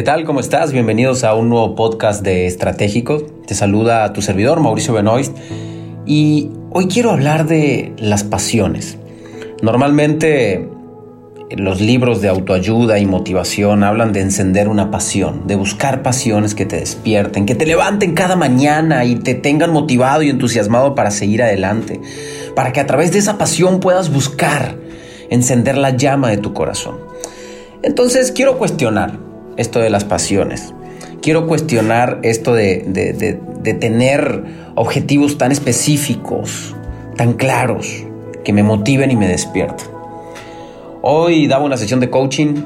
¿Qué tal? ¿Cómo estás? Bienvenidos a un nuevo podcast de Estratégico. Te saluda tu servidor, Mauricio Benoist. Y hoy quiero hablar de las pasiones. Normalmente los libros de autoayuda y motivación hablan de encender una pasión, de buscar pasiones que te despierten, que te levanten cada mañana y te tengan motivado y entusiasmado para seguir adelante, para que a través de esa pasión puedas buscar encender la llama de tu corazón. Entonces quiero cuestionar esto de las pasiones. Quiero cuestionar esto de, tener objetivos tan específicos, tan claros, que me motiven y me despierten. Hoy daba una sesión de coaching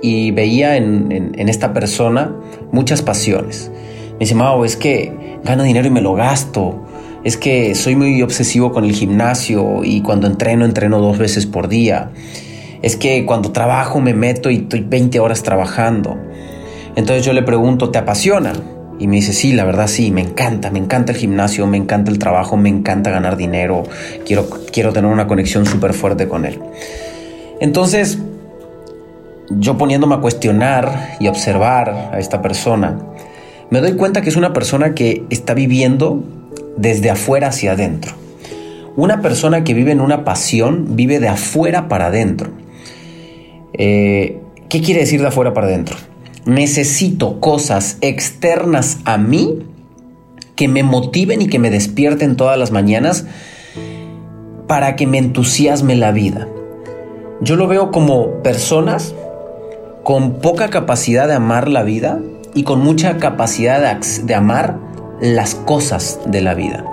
y veía en, esta persona muchas pasiones. Me dice, Mau, es que gano dinero y me lo gasto. Es que soy muy obsesivo con el gimnasio y cuando entreno, entreno dos veces por día es que cuando trabajo me meto y estoy 20 horas trabajando. Entonces yo le pregunto, ¿te apasiona? Y me dice, sí, la verdad sí, me encanta, me encanta el gimnasio, me encanta el trabajo, me encanta ganar dinero, quiero, quiero tener una conexión súper fuerte con él. Entonces, yo poniéndome a cuestionar y observar a esta persona, me doy cuenta que es una persona que está viviendo desde afuera hacia adentro. Una persona que vive en una pasión vive de afuera para adentro. Eh, ¿Qué quiere decir de afuera para adentro? Necesito cosas externas a mí que me motiven y que me despierten todas las mañanas para que me entusiasme la vida. Yo lo veo como personas con poca capacidad de amar la vida y con mucha capacidad de, de amar las cosas de la vida.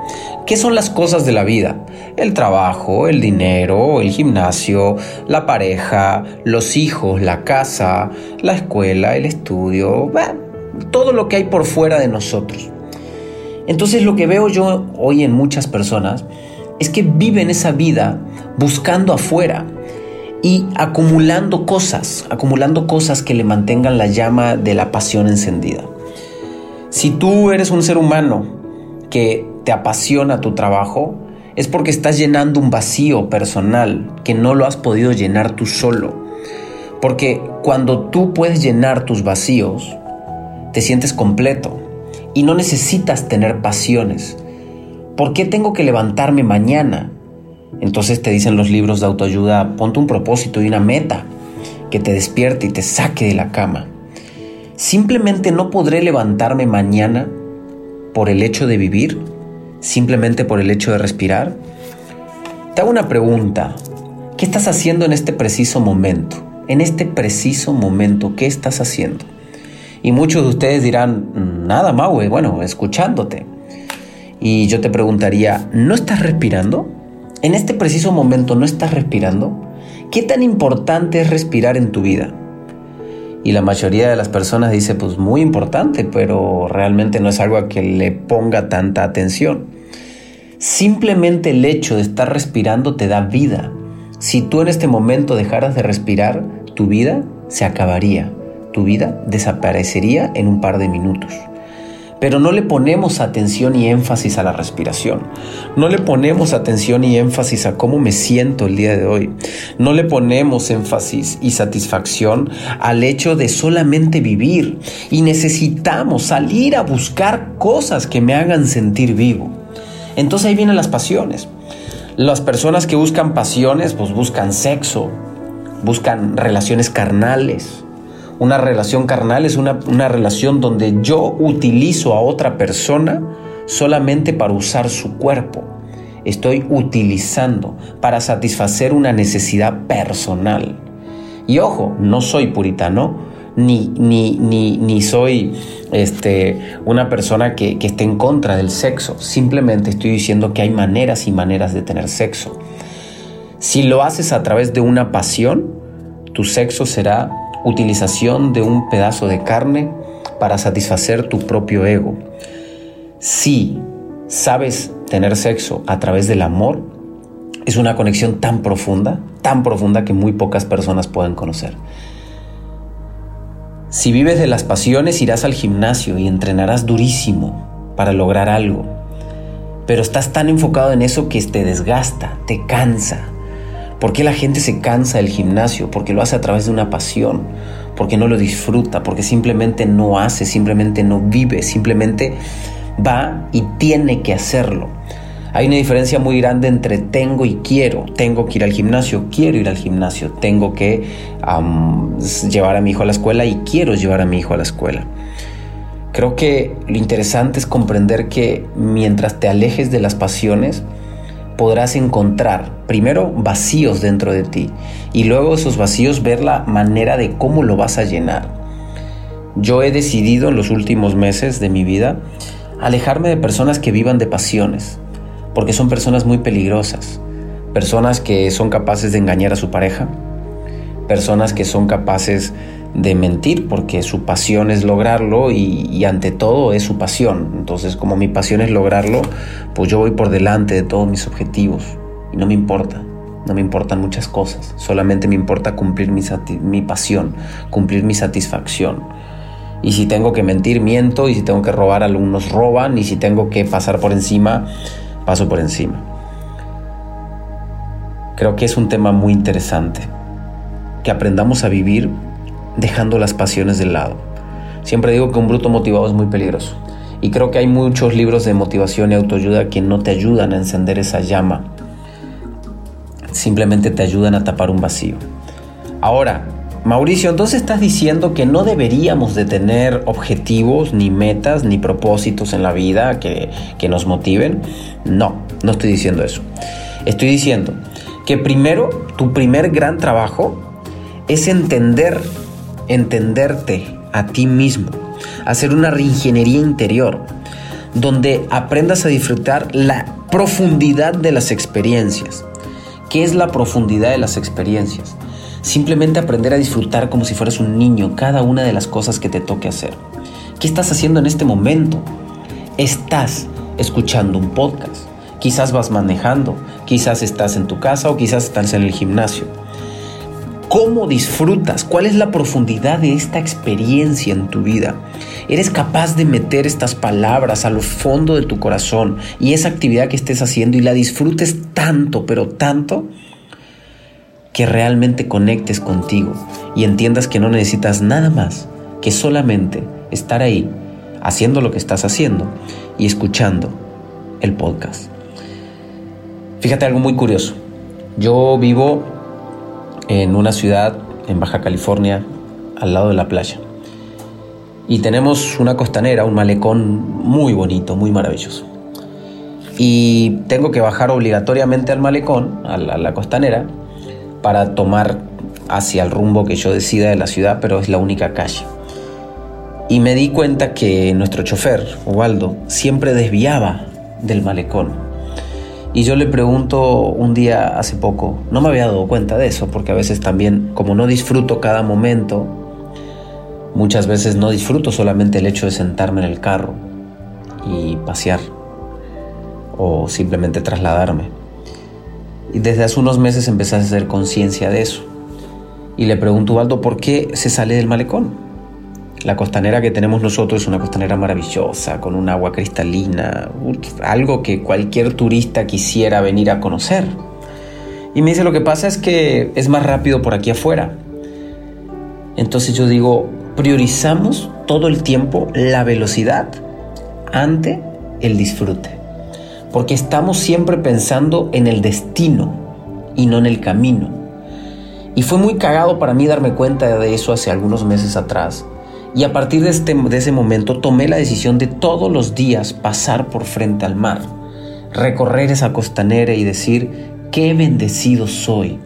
¿Qué son las cosas de la vida? El trabajo, el dinero, el gimnasio, la pareja, los hijos, la casa, la escuela, el estudio, todo lo que hay por fuera de nosotros. Entonces lo que veo yo hoy en muchas personas es que viven esa vida buscando afuera y acumulando cosas, acumulando cosas que le mantengan la llama de la pasión encendida. Si tú eres un ser humano que te apasiona tu trabajo, es porque estás llenando un vacío personal que no lo has podido llenar tú solo. Porque cuando tú puedes llenar tus vacíos, te sientes completo y no necesitas tener pasiones. ¿Por qué tengo que levantarme mañana? Entonces te dicen los libros de autoayuda, ponte un propósito y una meta que te despierte y te saque de la cama. Simplemente no podré levantarme mañana por el hecho de vivir, simplemente por el hecho de respirar. Te hago una pregunta. ¿Qué estás haciendo en este preciso momento? En este preciso momento, ¿qué estás haciendo? Y muchos de ustedes dirán, nada, Maue, bueno, escuchándote. Y yo te preguntaría, ¿no estás respirando? En este preciso momento, ¿no estás respirando? ¿Qué tan importante es respirar en tu vida? Y la mayoría de las personas dice, pues muy importante, pero realmente no es algo a que le ponga tanta atención. Simplemente el hecho de estar respirando te da vida. Si tú en este momento dejaras de respirar, tu vida se acabaría. Tu vida desaparecería en un par de minutos pero no le ponemos atención y énfasis a la respiración. No le ponemos atención y énfasis a cómo me siento el día de hoy. No le ponemos énfasis y satisfacción al hecho de solamente vivir. Y necesitamos salir a buscar cosas que me hagan sentir vivo. Entonces ahí vienen las pasiones. Las personas que buscan pasiones, pues buscan sexo, buscan relaciones carnales, una relación carnal es una, relación donde yo utilizo a otra persona solamente para usar su cuerpo. Estoy utilizando para satisfacer una necesidad personal. Y ojo, no soy puritano, ni, ni, ni, soy este, una persona que, que esté en contra del sexo. Simplemente estoy diciendo que hay maneras y maneras de tener sexo. Si lo haces a través de una pasión, tu sexo será utilización de un pedazo de carne para satisfacer tu propio ego. Si sabes tener sexo a través del amor, es una conexión tan profunda, tan profunda que muy pocas personas pueden conocer. Si vives de las pasiones, irás al gimnasio y entrenarás durísimo para lograr algo. Pero estás tan enfocado en eso que te desgasta, te cansa, ¿Por qué la gente se cansa del gimnasio? Porque lo hace a través de una pasión, porque no lo disfruta, porque simplemente no hace, simplemente no vive, simplemente va y tiene que hacerlo. Hay una diferencia muy grande entre tengo y quiero. Tengo que ir al gimnasio, quiero ir al gimnasio. Tengo que llevar a mi hijo a la escuela y quiero llevar a mi hijo a la escuela. Creo que lo interesante es comprender que mientras te alejes de las pasiones, podrás encontrar primero vacíos dentro de ti y luego esos vacíos ver la manera de cómo lo vas a llenar. Yo he decidido en los últimos meses de mi vida alejarme de personas que vivan de pasiones, porque son personas muy peligrosas, personas que son capaces de engañar a su pareja, personas que son capaces de mentir porque su pasión es lograrlo y, ante todo es su pasión. Entonces como mi pasión es lograrlo, pues yo voy por delante de todos mis objetivos y no me importa. No me importan muchas cosas, solamente me importa cumplir mi, mi pasión, cumplir mi satisfacción. Y si tengo que mentir, miento, y si tengo que robar, algunos roban, y si tengo que pasar por encima, paso por encima. Creo que es un tema muy interesante, que aprendamos a vivir dejando las pasiones de lado. Siempre digo que un bruto motivado es muy peligroso. Y creo que hay muchos libros de motivación y autoayuda que no te ayudan a encender esa llama. Simplemente te ayudan a tapar un vacío. Ahora, Mauricio, entonces estás diciendo que no deberíamos de tener objetivos, ni metas, ni propósitos en la vida que, que nos motiven. No, no estoy diciendo eso. Estoy diciendo que primero, tu primer gran trabajo es entender entenderte a ti mismo, hacer una reingeniería interior, donde aprendas a disfrutar la profundidad de las experiencias. ¿Qué es la profundidad de las experiencias? Simplemente aprender a disfrutar como si fueras un niño cada una de las cosas que te toque hacer. ¿Qué estás haciendo en este momento? Estás escuchando un podcast. Quizás vas manejando, quizás estás en tu casa o quizás estás en el gimnasio ¿Cómo disfrutas? ¿Cuál es la profundidad de esta experiencia en tu vida? ¿Eres capaz de meter estas palabras a lo fondo de tu corazón y esa actividad que estés haciendo y la disfrutes tanto, pero tanto, que realmente conectes contigo y entiendas que no necesitas nada más que solamente estar ahí haciendo lo que estás haciendo y escuchando el podcast? Fíjate algo muy curioso. Yo vivo en una ciudad en Baja California al lado de la playa. Y tenemos una costanera, un malecón muy bonito, muy maravilloso. Y tengo que bajar obligatoriamente al malecón, a la, costanera, para tomar hacia el rumbo que yo decida de la ciudad, pero es la única calle. Y me di cuenta que nuestro chofer, Ubaldo, siempre desviaba del malecón y yo le pregunto un día hace poco, no me había dado cuenta de eso, porque a veces también, como no disfruto cada momento, muchas veces no disfruto solamente el hecho de sentarme en el carro y pasear o simplemente trasladarme. Y desde hace unos meses empecé a hacer conciencia de eso. Y le pregunto, Waldo, ¿por qué se sale del malecón? La costanera que tenemos nosotros es una costanera maravillosa, con un agua cristalina, algo que cualquier turista quisiera venir a conocer. Y me dice, lo que pasa es que es más rápido por aquí afuera. Entonces yo digo, priorizamos todo el tiempo la velocidad ante el disfrute. Porque estamos siempre pensando en el destino y no en el camino. Y fue muy cagado para mí darme cuenta de eso hace algunos meses atrás y a partir de, este, de ese momento tomé la decisión de todos los días pasar por frente al mar, recorrer esa costanera y decir, qué bendecido soy.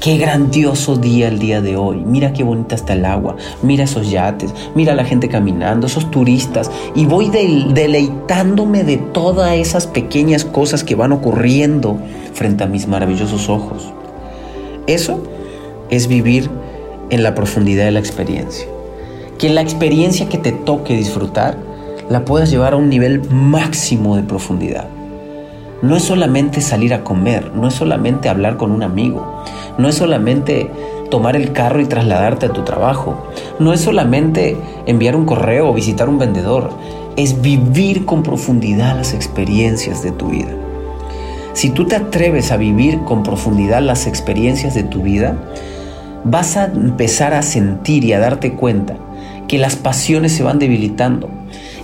Qué grandioso día el día de hoy. Mira qué bonita está el agua. Mira esos yates. Mira la gente caminando, esos turistas. Y voy deleitándome de todas esas pequeñas cosas que van ocurriendo frente a mis maravillosos ojos. Eso es vivir en la profundidad de la experiencia que la experiencia que te toque disfrutar la puedas llevar a un nivel máximo de profundidad. No es solamente salir a comer, no es solamente hablar con un amigo, no es solamente tomar el carro y trasladarte a tu trabajo, no es solamente enviar un correo o visitar un vendedor, es vivir con profundidad las experiencias de tu vida. Si tú te atreves a vivir con profundidad las experiencias de tu vida, vas a empezar a sentir y a darte cuenta que las pasiones se van debilitando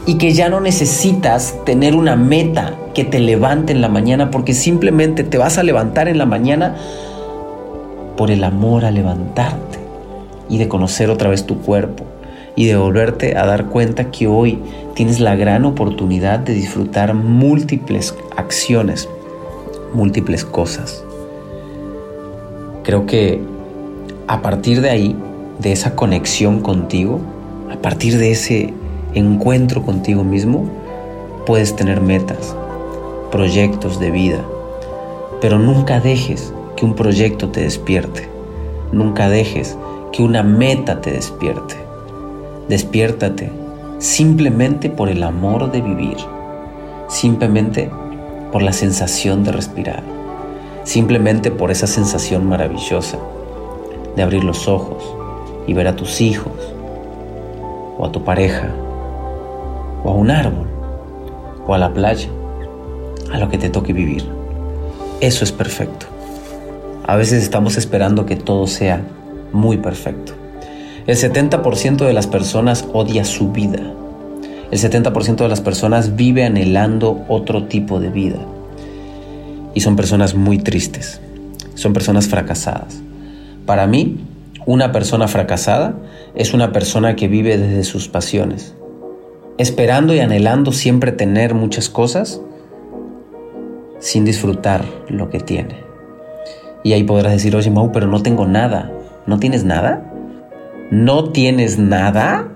y que ya no necesitas tener una meta que te levante en la mañana porque simplemente te vas a levantar en la mañana por el amor a levantarte y de conocer otra vez tu cuerpo y de volverte a dar cuenta que hoy tienes la gran oportunidad de disfrutar múltiples acciones, múltiples cosas. Creo que a partir de ahí, de esa conexión contigo, a partir de ese encuentro contigo mismo, puedes tener metas, proyectos de vida, pero nunca dejes que un proyecto te despierte, nunca dejes que una meta te despierte. Despiértate simplemente por el amor de vivir, simplemente por la sensación de respirar, simplemente por esa sensación maravillosa de abrir los ojos y ver a tus hijos o a tu pareja o a un árbol o a la playa, a lo que te toque vivir. Eso es perfecto. A veces estamos esperando que todo sea muy perfecto. El 70% de las personas odia su vida. El 70% de las personas vive anhelando otro tipo de vida. Y son personas muy tristes. Son personas fracasadas. Para mí, una persona fracasada es una persona que vive desde sus pasiones, esperando y anhelando siempre tener muchas cosas sin disfrutar lo que tiene. Y ahí podrás decir, oye Mau, pero no tengo nada. ¿No tienes nada? ¿No tienes nada?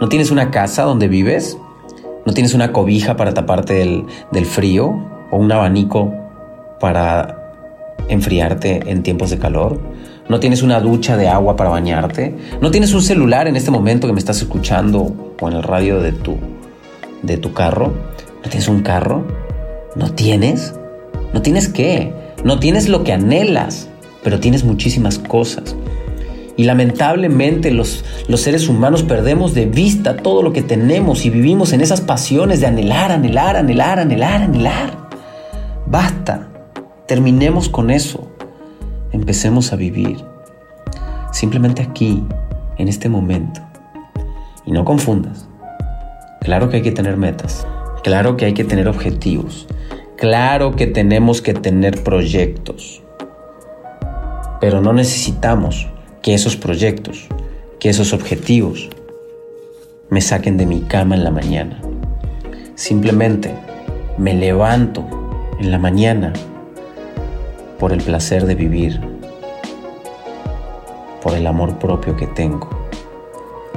¿No tienes una casa donde vives? ¿No tienes una cobija para taparte del, del frío? ¿O un abanico para enfriarte en tiempos de calor? ¿No tienes una ducha de agua para bañarte? ¿No tienes un celular en este momento que me estás escuchando o en el radio de tu, de tu carro? ¿No tienes un carro? ¿No tienes? ¿No tienes qué? No tienes lo que anhelas, pero tienes muchísimas cosas. Y lamentablemente los, los seres humanos perdemos de vista todo lo que tenemos y vivimos en esas pasiones de anhelar, anhelar, anhelar, anhelar, anhelar. Basta. Terminemos con eso. Empecemos a vivir. Simplemente aquí, en este momento. Y no confundas. Claro que hay que tener metas. Claro que hay que tener objetivos. Claro que tenemos que tener proyectos. Pero no necesitamos que esos proyectos, que esos objetivos me saquen de mi cama en la mañana. Simplemente me levanto en la mañana por el placer de vivir, por el amor propio que tengo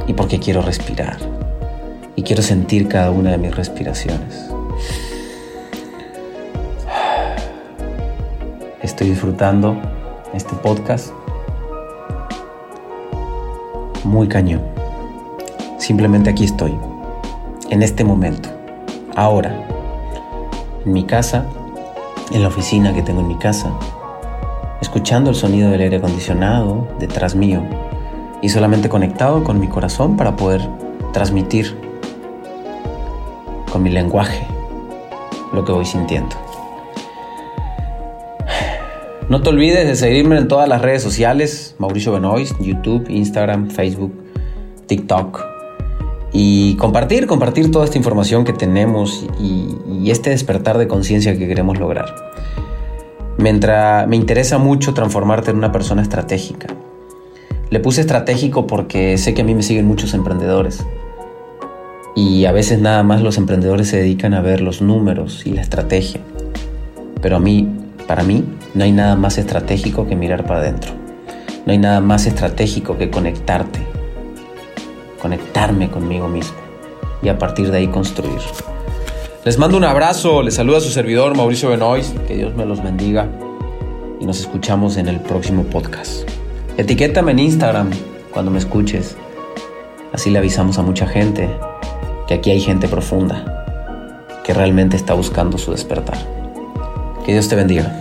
y porque quiero respirar y quiero sentir cada una de mis respiraciones. Estoy disfrutando este podcast muy cañón. Simplemente aquí estoy, en este momento, ahora, en mi casa, en la oficina que tengo en mi casa, escuchando el sonido del aire acondicionado detrás mío y solamente conectado con mi corazón para poder transmitir con mi lenguaje lo que voy sintiendo. No te olvides de seguirme en todas las redes sociales, Mauricio Benoist, YouTube, Instagram, Facebook, TikTok. Y compartir, compartir toda esta información que tenemos y, este despertar de conciencia que queremos lograr. Mientras me interesa mucho transformarte en una persona estratégica. Le puse estratégico porque sé que a mí me siguen muchos emprendedores. Y a veces nada más los emprendedores se dedican a ver los números y la estrategia. Pero a mí para mí, no hay nada más estratégico que mirar para adentro. No hay nada más estratégico que conectarte. Conectarme conmigo mismo. Y a partir de ahí construir. Les mando un abrazo. Les saluda su servidor Mauricio Benoist. Que Dios me los bendiga. Y nos escuchamos en el próximo podcast. Etiquétame en Instagram cuando me escuches. Así le avisamos a mucha gente que aquí hay gente profunda que realmente está buscando su despertar. Que Dios te bendiga.